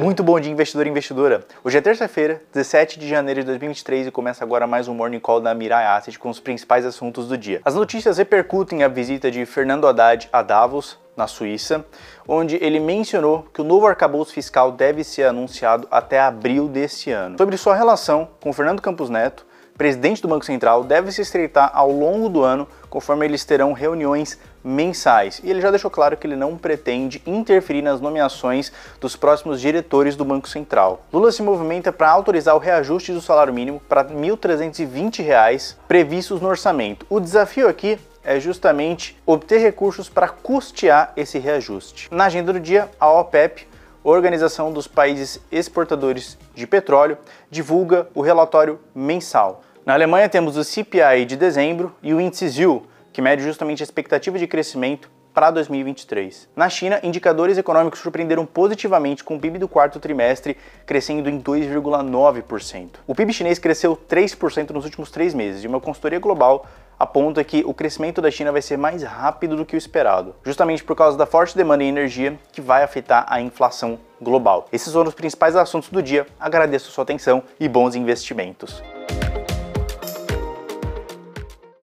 Muito bom dia, investidor e investidora. Hoje é terça-feira, 17 de janeiro de 2023 e começa agora mais um Morning Call da Mirai Asset com os principais assuntos do dia. As notícias repercutem a visita de Fernando Haddad a Davos, na Suíça, onde ele mencionou que o novo arcabouço fiscal deve ser anunciado até abril deste ano. Sobre sua relação com Fernando Campos Neto, presidente do Banco Central, deve se estreitar ao longo do ano, conforme eles terão reuniões mensais. E ele já deixou claro que ele não pretende interferir nas nomeações dos próximos diretores do Banco Central. Lula se movimenta para autorizar o reajuste do salário mínimo para R$ 1.320 previstos no orçamento. O desafio aqui é justamente obter recursos para custear esse reajuste. Na agenda do dia, a OPEP Organização dos Países Exportadores de Petróleo, divulga o relatório mensal. Na Alemanha temos o CPI de dezembro e o índice ZIL, que mede justamente a expectativa de crescimento para 2023. Na China, indicadores econômicos surpreenderam positivamente com o PIB do quarto trimestre crescendo em 2,9%. O PIB chinês cresceu 3% nos últimos três meses e uma consultoria global aponta que o crescimento da China vai ser mais rápido do que o esperado, justamente por causa da forte demanda em energia que vai afetar a inflação global. Esses foram os principais assuntos do dia. Agradeço sua atenção e bons investimentos.